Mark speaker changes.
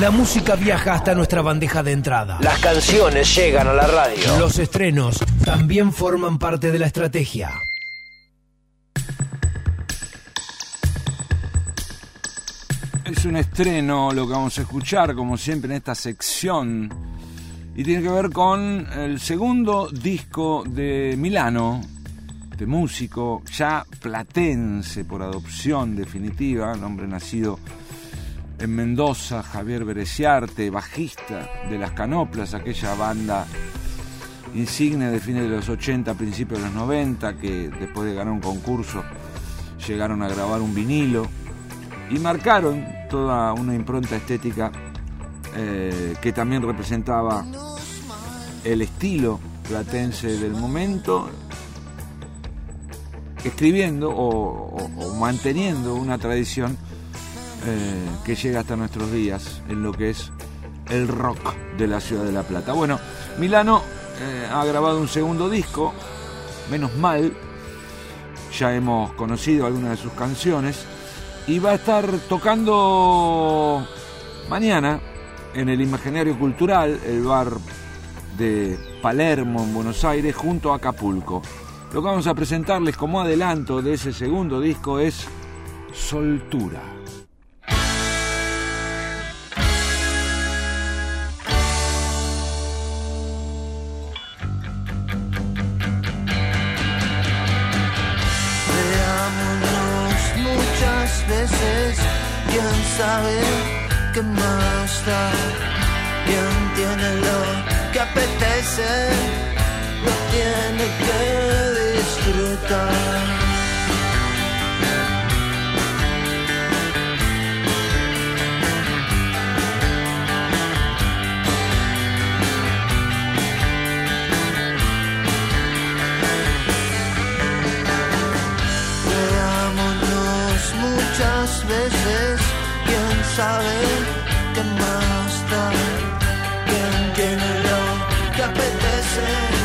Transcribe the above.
Speaker 1: La música viaja hasta nuestra bandeja de entrada.
Speaker 2: Las canciones llegan a la radio.
Speaker 1: Los estrenos también forman parte de la estrategia.
Speaker 3: Es un estreno lo que vamos a escuchar, como siempre, en esta sección. Y tiene que ver con el segundo disco de Milano, de músico ya platense por adopción definitiva, un hombre nacido en Mendoza, Javier Bereciarte, bajista de Las Canoplas, aquella banda insignia de fines de los 80, principios de los 90, que después de ganar un concurso llegaron a grabar un vinilo y marcaron toda una impronta estética eh, que también representaba el estilo platense del momento, escribiendo o manteniendo una tradición eh, que llega hasta nuestros días en lo que es el rock de la ciudad de La Plata. Bueno, Milano eh, ha grabado un segundo disco, menos mal, ya hemos conocido algunas de sus canciones y va a estar tocando mañana en el Imaginario Cultural, el bar de Palermo en Buenos Aires, junto a Acapulco. Lo que vamos a presentarles como adelanto de ese segundo disco es Soltura.
Speaker 4: Quién sabe qué más da, quién tiene lo que apetece, lo tiene que disfrutar. Sabe qué más da. Quien tiene lo que apetece.